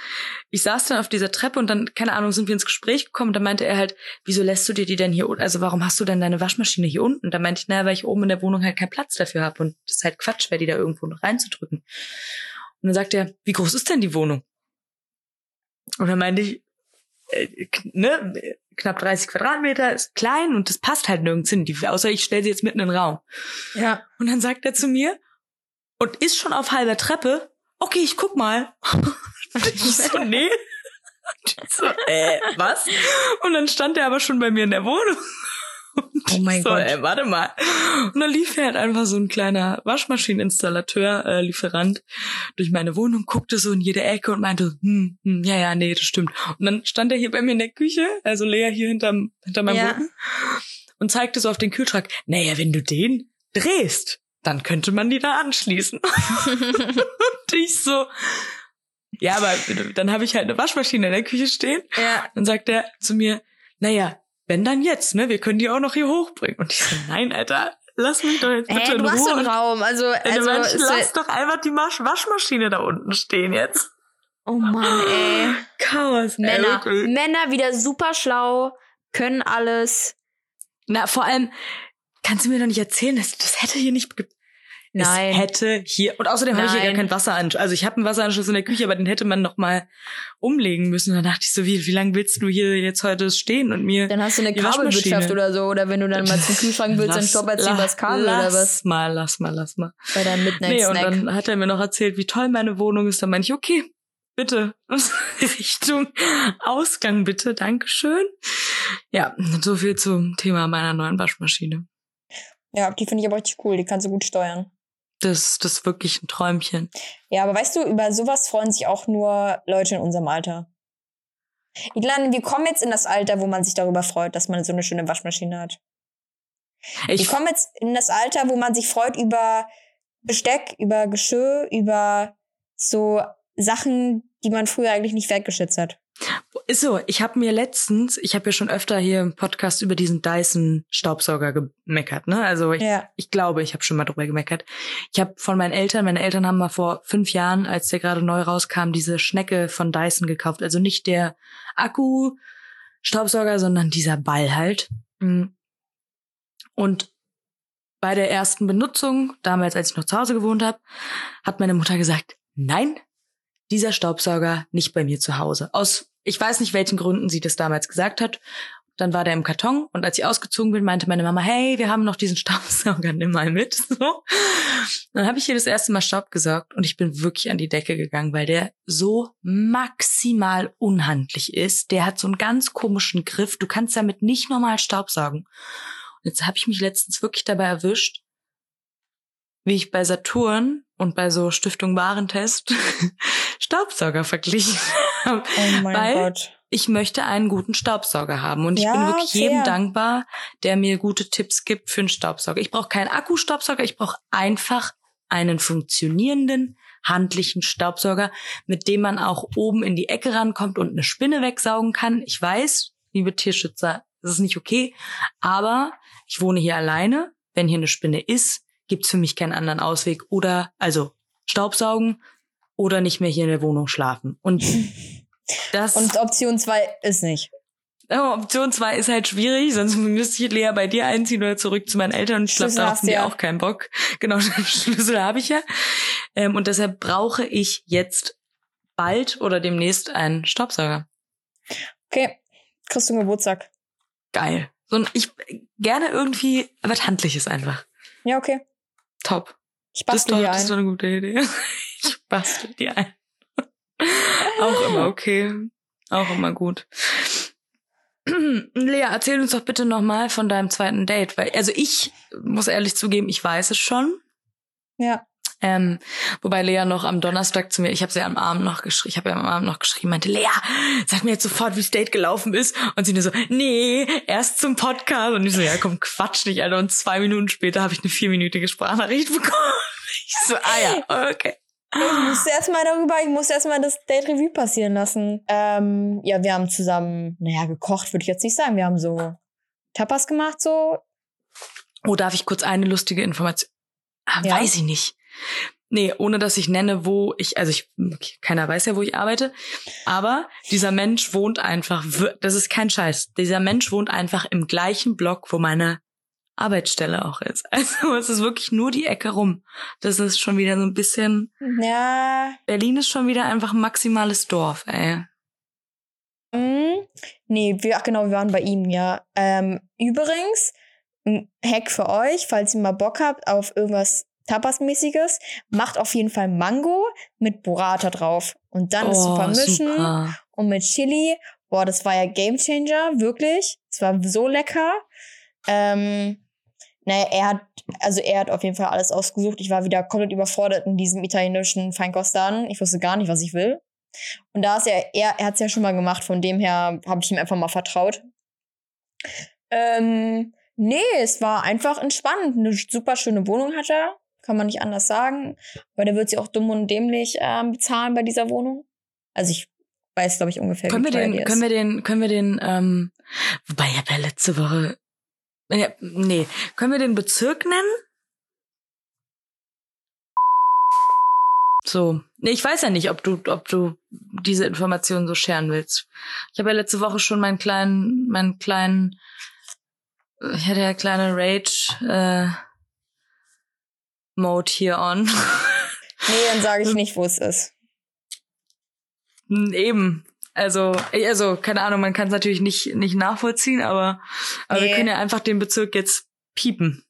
Ich saß dann auf dieser Treppe und dann, keine Ahnung, sind wir ins Gespräch gekommen. Da meinte er halt, wieso lässt du dir die denn hier unten? Also warum hast du denn deine Waschmaschine hier unten? Da meinte ich, naja, weil ich oben in der Wohnung halt keinen Platz dafür habe und das ist halt Quatsch, wäre die da irgendwo noch reinzudrücken. Und dann sagt er, wie groß ist denn die Wohnung? Und dann meinte ich, äh, ne, knapp 30 Quadratmeter, ist klein und das passt halt nirgends hin, die, außer ich stelle sie jetzt mitten in den Raum. Ja. Und dann sagt er zu mir, und ist schon auf halber Treppe. Okay, ich guck mal. ich so, nee. so, äh, was? Und dann stand er aber schon bei mir in der Wohnung. Und oh mein so, Gott. Ey, warte mal. Und dann lief er halt einfach so ein kleiner Waschmaschineninstallateur, äh, Lieferant durch meine Wohnung, guckte so in jede Ecke und meinte, hm, hm, ja, ja, nee, das stimmt. Und dann stand er hier bei mir in der Küche, also Lea hier hinterm, hinter meinem ja. Boden und zeigte so auf den Kühlschrank, naja, wenn du den drehst, dann könnte man die da anschließen. und ich so, ja, aber dann habe ich halt eine Waschmaschine in der Küche stehen. Ja. Dann sagt er zu mir, naja, wenn dann jetzt, ne? Wir können die auch noch hier hochbringen. Und ich so, nein, Alter, lass mich doch jetzt bitte hey, in du Ruhe. hast einen Raum, also, also Mensch, lass doch einfach die Waschmaschine da unten stehen jetzt. Oh Mann, ey. Chaos. Männer, ey, Männer wieder super schlau, können alles. Na, vor allem, kannst du mir doch nicht erzählen, das, das hätte hier nicht Nein. Es hätte hier und außerdem habe ich hier gar keinen Wasseranschluss. Also ich habe einen Wasseranschluss in der Küche, aber den hätte man noch mal umlegen müssen. Da dachte ich so, wie, wie lange willst du hier jetzt heute stehen und mir Dann hast du eine Kabelwirtschaft oder so oder wenn du dann mal zum Kühlschrank willst, dann stoppert sie das Kabel lass oder was? mal, lass mal, lass mal. Bei deinem Midnight nee, Snack. und dann hat er mir noch erzählt, wie toll meine Wohnung ist. Dann meine ich, okay, bitte Richtung Ausgang bitte, Dankeschön. Ja, so viel zum Thema meiner neuen Waschmaschine. Ja, die finde ich aber richtig cool. Die kannst du gut steuern. Das, das ist wirklich ein Träumchen. Ja, aber weißt du, über sowas freuen sich auch nur Leute in unserem Alter. Ich glaube, wir kommen jetzt in das Alter, wo man sich darüber freut, dass man so eine schöne Waschmaschine hat. Ich, Wir kommen jetzt in das Alter, wo man sich freut über Besteck, über Geschirr, über so Sachen, die man früher eigentlich nicht wertgeschätzt hat. So, ich habe mir letztens, ich habe ja schon öfter hier im Podcast über diesen Dyson Staubsauger gemeckert, ne? Also ich, Ja. ich glaube, ich habe schon mal drüber gemeckert. Ich habe von meinen Eltern, meine Eltern haben mal vor fünf Jahren, als der gerade neu rauskam, diese Schnecke von Dyson gekauft. Also nicht der Akku Staubsauger, sondern dieser Ball halt. Mm. Und bei der ersten Benutzung, damals als ich noch zu Hause gewohnt habe, hat meine Mutter gesagt, nein, dieser Staubsauger nicht bei mir zu Hause. Aus, ich weiß nicht, welchen Gründen sie das damals gesagt hat. Dann war der im Karton und als ich ausgezogen bin, meinte meine Mama, hey, wir haben noch diesen Staubsauger, nimm mal mit. So. Dann habe ich hier das erste Mal Staub gesaugt und ich bin wirklich an die Decke gegangen, weil der so maximal unhandlich ist. Der hat so einen ganz komischen Griff. Du kannst damit nicht normal Staubsaugen. Und jetzt habe ich mich letztens wirklich dabei erwischt, wie ich bei Saturn und bei so Stiftung Warentest Staubsauger verglichen habe. Oh mein Weil Gott. ich möchte einen guten Staubsauger haben. Und ich Ja, bin wirklich fair. jedem dankbar, der mir gute Tipps gibt für einen Staubsauger. Ich brauche keinen Akkustaubsauger, ich brauche einfach einen funktionierenden, handlichen Staubsauger, mit dem man auch oben in die Ecke rankommt und eine Spinne wegsaugen kann. Ich weiß, liebe Tierschützer, das ist nicht okay, aber ich wohne hier alleine. Wenn hier eine Spinne ist, gibt's für mich keinen anderen Ausweg. Oder, also, Staubsaugen oder nicht mehr hier in der Wohnung schlafen. Und das. Und Option zwei ist nicht. Option zwei ist halt schwierig, sonst müsste ich Lea bei dir einziehen oder zurück zu meinen Eltern. Und ich glaube, da haben die ja. auch keinen Bock. Genau, den Schlüssel habe ich ja. Ähm, und deshalb brauche ich jetzt bald oder demnächst einen Staubsauger. Okay, kriegst du einen Geburtstag. Geil. So ein, ich gerne irgendwie was Handliches einfach. Ja, okay. Top. Ich Das ist, bastel doch, dir das ist doch ein. eine gute Idee. Ich bastel dir ein. Auch immer okay. Auch immer gut. Lea, erzähl uns doch bitte nochmal von deinem zweiten Date, weil, also ich muss ehrlich zugeben, ich weiß es schon. Ja. Ähm, wobei Lea noch am Donnerstag zu mir, ich habe sie am Abend noch geschrieben, ich habe ja am Abend noch geschrieben, meinte, Lea, sag mir jetzt sofort, wie das Date gelaufen ist. Und sie nur so, nee, erst zum Podcast. Und ich so, ja, komm, quatsch nicht, Alter. Und zwei Minuten später habe ich eine vierminütige Sprachnachricht bekommen. Ich so, ah ja, okay. Ich musste erstmal darüber, ich musste erstmal das Date Revue passieren lassen. Ähm, ja, wir haben zusammen, naja, gekocht würde ich jetzt nicht sagen. Wir haben so Tapas gemacht, so. Oh, darf ich kurz eine lustige Information? Ah, Ja. Weiß ich nicht. Nee, ohne dass ich nenne, wo ich, also ich, keiner weiß ja, wo ich arbeite, aber dieser Mensch wohnt einfach, das ist kein Scheiß, dieser Mensch wohnt einfach im gleichen Block, wo meine Arbeitsstelle auch ist. Also es ist wirklich nur die Ecke rum. Das ist schon wieder so ein bisschen, Ja, Berlin ist schon wieder einfach ein maximales Dorf, ey. Mm, nee, wir, ach genau, wir waren bei ihm, ja. Ähm, übrigens, ein Hack für euch, falls ihr mal Bock habt auf irgendwas Tapas-mäßiges, macht auf jeden Fall Mango mit Burrata drauf. Und dann ist zu vermischen Oh, super. und mit Chili. Boah, das war ja Gamechanger, wirklich. Es war so lecker. Ähm, naja, er hat, also er hat auf jeden Fall alles ausgesucht. Ich war wieder komplett überfordert in diesem italienischen Feinkostladen. Ich wusste gar nicht, was ich will. Und da ist er, er, er hat es ja schon mal gemacht, von dem her habe ich ihm einfach mal vertraut. Ähm, nee, es war einfach entspannt. Eine super schöne Wohnung hat er. Kann man nicht anders sagen. Aber der wird sie auch dumm und dämlich ähm, bezahlen bei dieser Wohnung. Also ich weiß, glaube ich, ungefähr, Können wie wir den, können wir den, können wir den, ähm, wobei ich habe ja letzte Woche, ja, nee, können wir den Bezirk nennen? So, nee, ich weiß ja nicht, ob du, ob du diese Informationen so scheren willst. Ich habe ja letzte Woche schon meinen kleinen, meinen kleinen, ich hatte ja kleine Rage äh, Mode hier on. Nee, dann sage ich nicht, wo es ist. Hm, Eben. Also, also, keine Ahnung, man kann es natürlich nicht, nicht nachvollziehen, aber, aber wir Nee. können ja einfach den Bezirk jetzt piepen.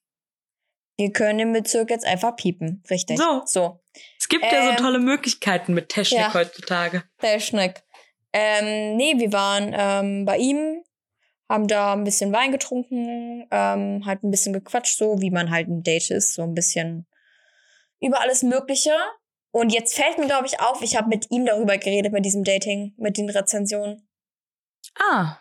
Wir können den Bezirk jetzt einfach piepen. Richtig. So. So. Es gibt ja Ähm, so tolle Möglichkeiten mit Technik ja. heutzutage. Der Schneck. Ähm, nee, wir waren ähm, bei ihm, haben da ein bisschen Wein getrunken, ähm, halt ein bisschen gequatscht, so wie man halt ein Date ist, so ein bisschen über alles Mögliche. Und jetzt fällt mir, glaube ich, auf, ich habe mit ihm darüber geredet, mit diesem Dating, mit den Rezensionen. Ah.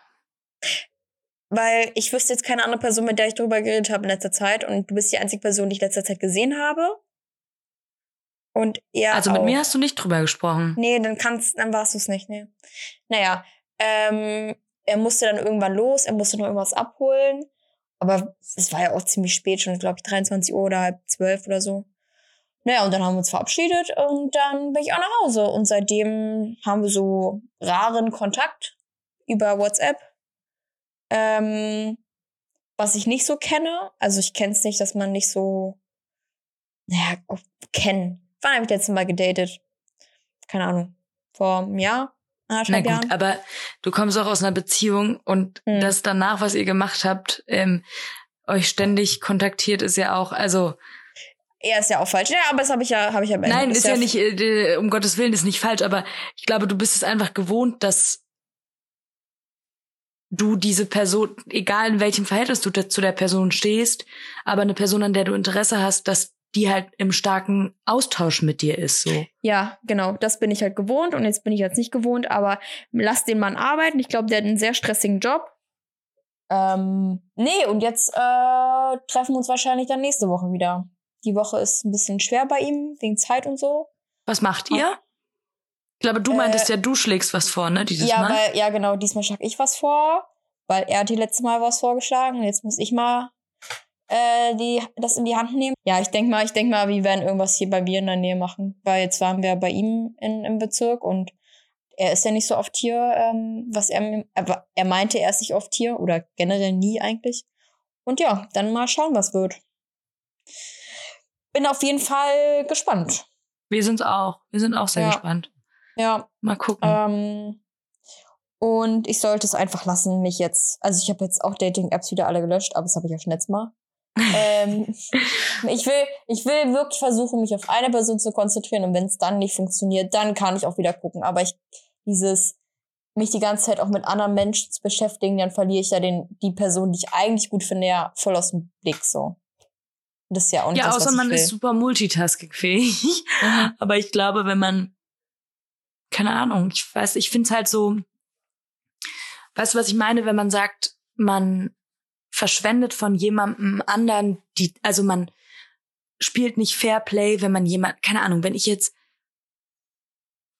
Weil ich wüsste jetzt keine andere Person, mit der ich darüber geredet habe in letzter Zeit. Und du bist die einzige Person, die ich in letzter Zeit gesehen habe. Und er. Also mit auch. mir hast du nicht drüber gesprochen. Nee, dann kannst, dann warst du es nicht, nee. Naja, ähm, er musste dann irgendwann los, er musste noch irgendwas abholen. Aber es war ja auch ziemlich spät, schon, glaube ich, 23 Uhr oder halb zwölf oder so. Naja, und dann haben wir uns verabschiedet und dann bin ich auch nach Hause. Und seitdem haben wir so raren Kontakt über WhatsApp. Ähm, was ich nicht so kenne. Also ich kenne es nicht, dass man nicht so, naja, kennen. Wann habe ich letztes Mal gedatet? Keine Ahnung. Vor einem Jahr? Na gut, Jahren. aber du kommst auch aus einer Beziehung und hm. das danach, was ihr gemacht habt, ähm, euch ständig kontaktiert, ist ja auch, also er ist ja auch falsch. Ja, aber das habe ich ja, habe ich ja beendet. Nein, ist, ist ja, ja nicht, äh, um Gottes Willen, ist nicht falsch, aber ich glaube, du bist es einfach gewohnt, dass du diese Person, egal in welchem Verhältnis du zu der Person stehst, aber eine Person, an der du Interesse hast, dass die halt im starken Austausch mit dir ist, so. Ja, genau. Das bin ich halt gewohnt und jetzt bin ich jetzt nicht gewohnt, aber lass den Mann arbeiten. Ich glaube, der hat einen sehr stressigen Job. Ähm, nee, und jetzt äh, treffen wir uns wahrscheinlich dann nächste Woche wieder. Die Woche ist ein bisschen schwer bei ihm, wegen Zeit und so. Was macht ihr? Ich glaube, du meintest äh, ja, du schlägst was vor, ne? Dieses ja, Mal. Weil, ja, genau, diesmal schlag ich was vor, weil er hat die letzte Mal was vorgeschlagen. Jetzt muss ich mal äh, die, das in die Hand nehmen. Ja, ich denke mal, ich denke mal, wir werden irgendwas hier bei mir in der Nähe machen. Weil jetzt waren wir bei ihm in, im Bezirk und er ist ja nicht so oft hier, ähm, was er, er, er meinte, er ist nicht oft hier oder generell nie eigentlich. Und ja, dann mal schauen, was wird. Bin auf jeden Fall gespannt. Wir sind auch. Wir sind auch sehr ja. gespannt. Ja. Mal gucken. Ähm, und ich sollte es einfach lassen, mich jetzt. Also ich habe jetzt auch Dating-Apps wieder alle gelöscht, aber das habe ich ja schon letztes Mal ähm, ich will, ich will wirklich versuchen, mich auf eine Person zu konzentrieren und wenn es dann nicht funktioniert, dann kann ich auch wieder gucken. Aber ich, dieses, mich die ganze Zeit auch mit anderen Menschen zu beschäftigen, dann verliere ich ja den, die Person, die ich eigentlich gut finde, ja voll aus dem Blick, so. Das ist ja auch nicht Ja, das, außer man ist super multitaskingfähig. Mhm. Aber ich glaube, wenn man, keine Ahnung, ich weiß, ich finde es halt so, weißt du, was ich meine, wenn man sagt, man verschwendet von jemandem anderen, die, also man spielt nicht Fairplay, wenn man jemand, keine Ahnung, wenn ich jetzt,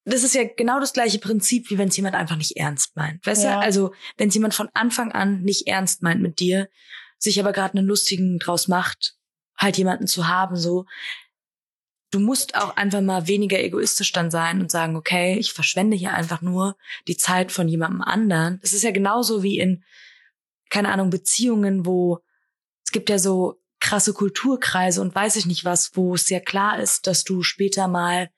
das ist ja genau das gleiche Prinzip, wie wenn es jemand einfach nicht ernst meint. Weißt ja. du? Also, wenn es jemand von Anfang an nicht ernst meint mit dir, sich aber gerade einen lustigen draus macht, halt jemanden zu haben, so, du musst auch einfach mal weniger egoistisch dann sein und sagen, okay, ich verschwende hier einfach nur die Zeit von jemandem anderen. Das ist ja genauso wie in keine Ahnung, Beziehungen, wo es gibt ja so krasse Kulturkreise und weiß ich nicht was, wo es sehr klar ist, dass du später mal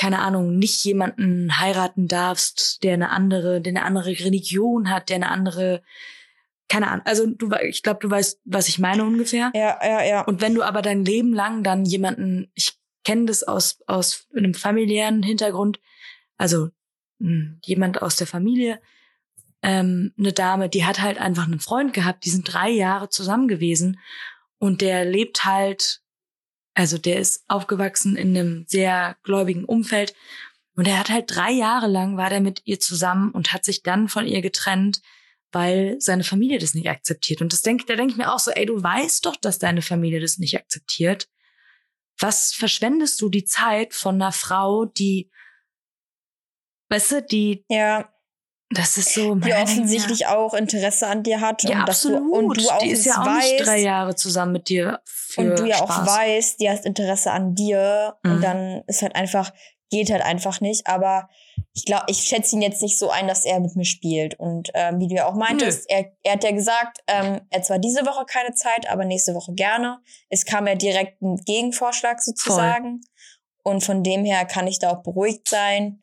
keine Ahnung, nicht jemanden heiraten darfst, der eine andere, der eine andere Religion hat, der eine andere, keine Ahnung. Also du, ich glaube, du weißt, was ich meine ungefähr. Ja, ja, ja. Und wenn du aber dein Leben lang dann jemanden, ich kenne das aus aus einem familiären Hintergrund, also mh, hm, jemand aus der Familie, ähm, eine Dame, die hat halt einfach einen Freund gehabt, die sind drei Jahre zusammen gewesen und der lebt halt, also der ist aufgewachsen in einem sehr gläubigen Umfeld und er hat halt drei Jahre lang war der mit ihr zusammen und hat sich dann von ihr getrennt, weil seine Familie das nicht akzeptiert. Und das denke, da denke ich mir auch so, ey, du weißt doch, dass deine Familie das nicht akzeptiert. Was verschwendest du die Zeit von einer Frau, die, weißt du, die, ja das ist so. Die offensichtlich ja. auch Interesse an dir hat. Ja, und absolut. Du, und du auch die ist ja auch weißt, drei Jahre zusammen mit dir. Und du ja Spaß. auch weißt, die hat Interesse an dir. Mhm. Und dann ist halt einfach, geht halt einfach nicht. Aber ich glaube, ich schätze ihn jetzt nicht so ein, dass er mit mir spielt. Und ähm, wie du ja auch meintest, er, er hat ja gesagt, ähm, er zwar diese Woche keine Zeit, aber nächste Woche gerne. Es kam ja direkt ein Gegenvorschlag sozusagen. Voll. Und von dem her kann ich da auch beruhigt sein,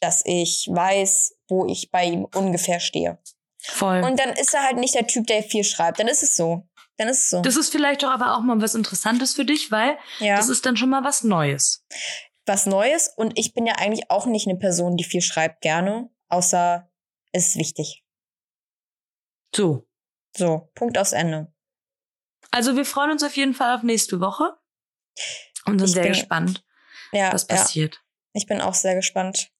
dass ich weiß, wo ich bei ihm ungefähr stehe. Voll. Und dann ist er halt nicht der Typ, der viel schreibt. Dann ist es so. Dann ist es so. Das ist vielleicht doch aber auch mal was Interessantes für dich, weil ja. das ist dann schon mal was Neues. Was Neues. Und ich bin ja eigentlich auch nicht eine Person, die viel schreibt gerne. Außer es ist wichtig. So. So, Punkt aus Ende. Also wir freuen uns auf jeden Fall auf nächste Woche und sind Ich sehr bin- gespannt, Ja, was ja. passiert. Ich bin auch sehr gespannt.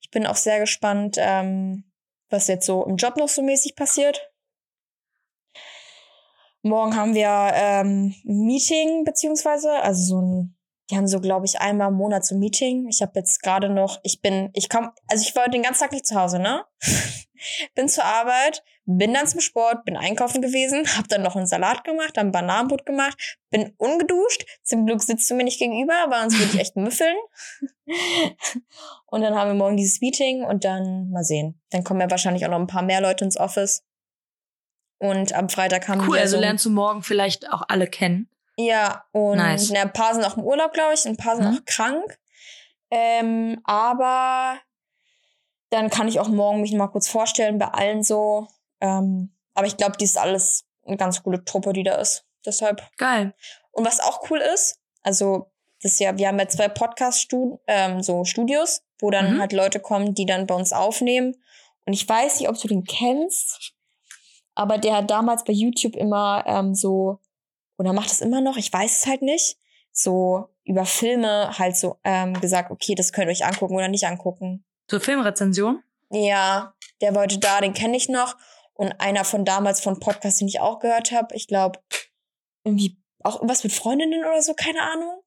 Ich bin auch sehr gespannt, ähm, was jetzt so im Job noch so mäßig passiert. Morgen haben wir ähm, ein Meeting, beziehungsweise, also so ein, die haben so, glaube ich, einmal im Monat so ein Meeting. Ich habe jetzt gerade noch, ich bin, ich komm, also ich war den ganzen Tag nicht zu Hause, ne? bin zur Arbeit, bin dann zum Sport, bin einkaufen gewesen, habe dann noch einen Salat gemacht, dann Bananenbrot gemacht, bin ungeduscht. Zum Glück sitzt du mir nicht gegenüber, weil sonst würde ich echt müffeln. und dann haben wir morgen dieses Meeting und dann mal sehen. Dann kommen ja wahrscheinlich auch noch ein paar mehr Leute ins Office. Und am Freitag haben Cool, wir also so lernst du morgen vielleicht auch alle kennen. Ja, und Nice. na, ein paar sind auch im Urlaub, glaube ich, und ein paar sind Mhm. auch krank. Ähm, aber dann kann ich auch morgen mich mal kurz vorstellen bei allen so. Ähm, aber ich glaube, die ist alles eine ganz coole Truppe, die da ist. Deshalb. Geil. Und was auch cool ist, also das ist ja, wir haben ja zwei Podcast-Studios, ähm, so Studios, wo dann Mhm. halt Leute kommen, die dann bei uns aufnehmen. Und ich weiß nicht, ob du den kennst, aber der hat damals bei YouTube immer ähm, so, oder macht es immer noch, ich weiß es halt nicht, so über Filme halt so ähm, gesagt, okay, das könnt ihr euch angucken oder nicht angucken. Zur Filmrezension? Ja, der heute da, den kenne ich noch. Und einer von damals von Podcast, den ich auch gehört habe, ich glaube, irgendwie auch irgendwas mit Freundinnen oder so, keine Ahnung.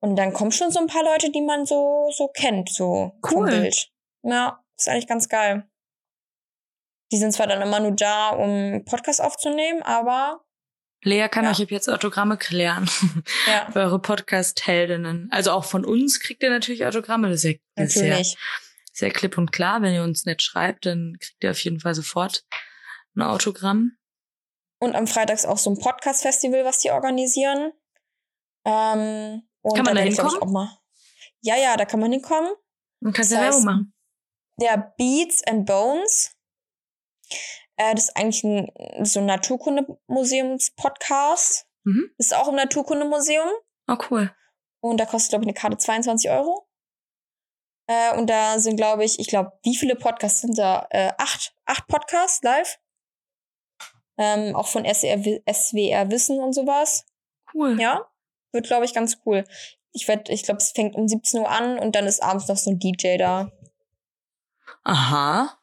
Und dann kommen schon so ein paar Leute, die man so, so kennt, so vom Cool. Bild. Ja, ist eigentlich ganz geil. Die sind zwar dann immer nur da, um Podcast aufzunehmen, aber Lea kann Ja. euch jetzt Autogramme klären. ja, Für eure Podcast-Heldinnen. Also auch von uns kriegt ihr natürlich Autogramme. Das ist ja, natürlich. sehr klipp und klar. Wenn ihr uns nicht schreibt, dann kriegt ihr auf jeden Fall sofort ein Autogramm. Und am Freitag ist auch so ein Podcast-Festival, was die organisieren. Ähm, und Kann man da hinkommen? auch mal. Ja, ja, da kann man hinkommen. Man kann Das ja Werbung machen. Der Beats and Bones. Äh, das ist eigentlich ein, so ein Naturkundemuseums-Podcast. Mhm. Ist auch im Naturkundemuseum. Oh, cool. Und da kostet, glaube ich, eine Karte 22 Euro. Äh, und da sind, glaube ich, ich glaube, wie viele Podcasts sind da? Äh, acht, acht Podcasts live. Ähm, auch von SWR, SWR Wissen und sowas. Cool. Ja, wird, glaube ich, ganz cool. Ich werd, ich glaube, es fängt um 17 Uhr an und dann ist abends noch so ein DJ da. Aha.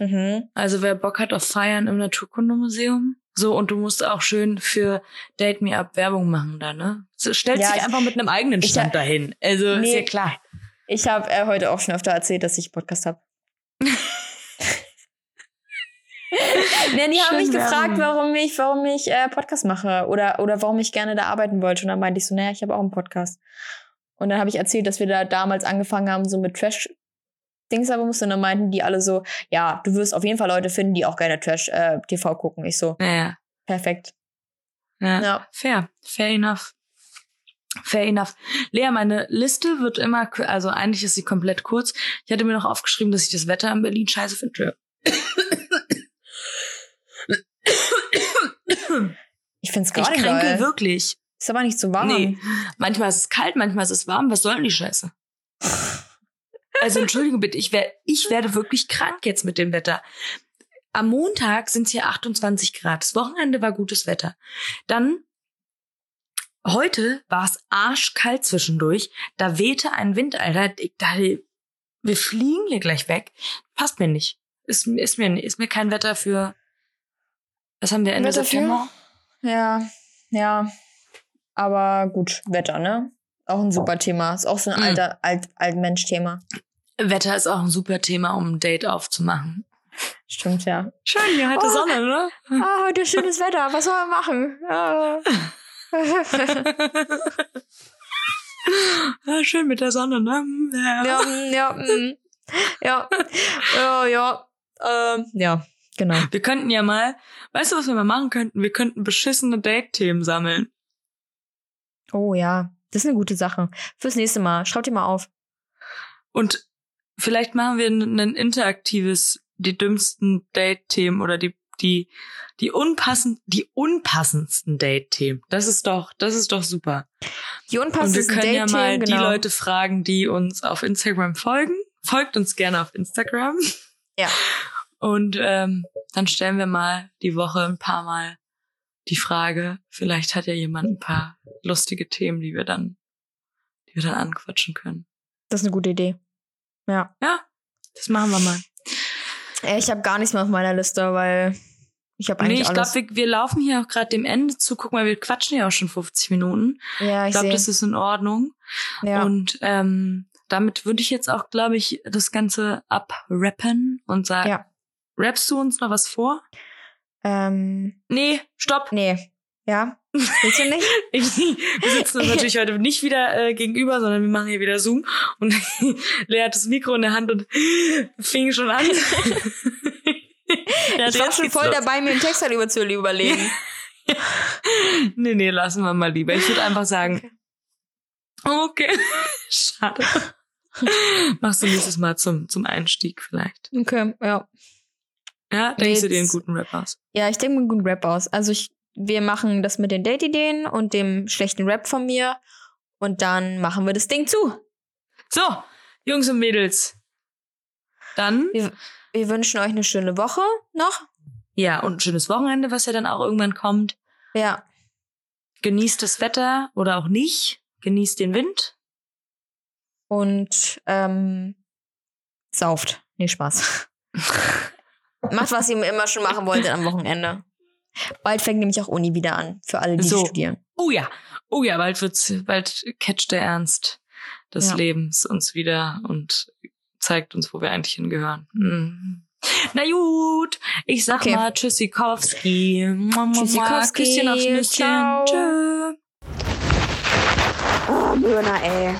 Mhm. Also wer Bock hat auf Feiern im Naturkundemuseum. So, und du musst auch schön für Date Me Up Werbung machen da, ne? So, stellst Ja, dich ich- einfach mit einem eigenen Stand dahin. Also, ist Nee. ja klar. Ich habe äh, heute auch schon öfter erzählt, dass ich Podcast habe. nee, die haben Schön mich gefragt, warum ich, warum ich äh, Podcast mache oder, oder warum ich gerne da arbeiten wollte. Und dann meinte ich so, naja, ich habe auch einen Podcast. Und dann habe ich erzählt, dass wir da damals angefangen haben, so mit Trash-Dings aber mussten. Und dann meinten die alle so, ja, du wirst auf jeden Fall Leute finden, die auch gerne Trash-TV gucken. Ich so, Naja. perfekt. Ja. Ja. Fair. Fair enough. Fair enough. Lea, meine Liste wird immer, also eigentlich ist sie komplett kurz. Ich hatte mir noch aufgeschrieben, dass ich das Wetter in Berlin scheiße finde. Ich find's Ich gerade kränke geil. wirklich. Ist aber nicht so warm. Nee. Manchmal ist es kalt, manchmal ist es warm. Was soll denn die Scheiße? Also Entschuldigung bitte, ich, wer, ich werde wirklich krank jetzt mit dem Wetter. Am Montag sind es hier 28 Grad. Das Wochenende war gutes Wetter. Dann heute war es arschkalt zwischendurch. Da wehte ein Wind, Alter. Ich dachte, wir fliegen hier gleich weg. Passt mir nicht. Ist, ist, mir, ist mir kein Wetter für. Was haben wir Ende Wetter für? September? Ja, ja. Aber gut, Wetter, ne? Auch ein super Thema. Ist auch so ein Mhm. alter, alt, Altmensch-Thema. Wetter ist auch ein super Thema, um ein Date aufzumachen. Stimmt, ja. Schön, hier heute Oh. Sonne, ne? Ah, heute ist schönes Wetter. Was soll man machen? Ah. Ja, schön mit der Sonne, ne? Ja. ja, mm, ja, mm. ja, ja, ja, ähm, ja, genau. Wir könnten ja mal, weißt du, was wir mal machen könnten? Wir könnten beschissene Date-Themen sammeln. Oh ja, das ist eine gute Sache. Fürs nächste Mal. Schreibt die mal auf. Und vielleicht machen wir ein, interaktives, die dümmsten Date-Themen oder die, die, die unpassend, die unpassendsten Date-Themen. Das ist doch, das ist doch super. Die Und wir unpassendsten können ja mal Date-Themen, die genau. Leute fragen, die uns auf Instagram folgen. Folgt uns gerne auf Instagram. Ja. Und ähm, dann stellen wir mal die Woche ein paar Mal die Frage, vielleicht hat ja jemand ein paar lustige Themen, die wir dann, die wir dann anquatschen können. Das ist eine gute Idee. Ja. Ja, das machen wir mal. Ich habe gar nichts mehr auf meiner Liste, weil ich habe Nee, eigentlich ich alles. glaube, wir, wir laufen hier auch gerade dem Ende zu. Guck mal, wir quatschen ja auch schon 50 Minuten. ja, Ich ich glaube, das ist in Ordnung. Ja. Und ähm, damit würde ich jetzt auch, glaube ich, das Ganze abrappen und sagen, Ja. rappst du uns noch was vor? ähm, Nee, stopp. nee. Ja? Willst du nicht? Ich, wir sitzen uns natürlich heute nicht wieder äh, gegenüber, sondern wir machen hier wieder Zoom. Und Lea hat das Mikro in der Hand und fing schon an. ja, ich war schon voll dabei, mir einen Text darüber zu überlegen. Nee, nee, lassen wir mal lieber. Ich würde einfach sagen, okay, schade. Machst du nächstes Mal zum, zum Einstieg vielleicht. Okay, ja. Ja, denkst du dir einen guten Rap aus? Ja, ich denke mir einen guten Rap aus. Also ich, wir machen das mit den Date-Ideen und dem schlechten Rap von mir. Und dann machen wir das Ding zu. So, Jungs und Mädels. Dann, Wir, wir wünschen euch eine schöne Woche noch. ja, und ein schönes Wochenende, was ja dann auch irgendwann kommt. Ja. Genießt das Wetter oder auch nicht. Genießt den Wind. Und ähm, sauft. Nee, Spaß. Macht, was ihr immer schon machen wolltet am Wochenende. Bald fängt nämlich auch Uni wieder an, für alle, die So. studieren. Oh ja, oh ja, bald wird's, bald catcht der Ernst des Ja. Lebens uns wieder und zeigt uns, wo wir eigentlich hingehören. Mhm. Na gut, ich sag Okay. mal Tschüssikowski. Tschüssikowski. Küsschen aufs Nüsschen. Tschö. Oh, Möhner, ey.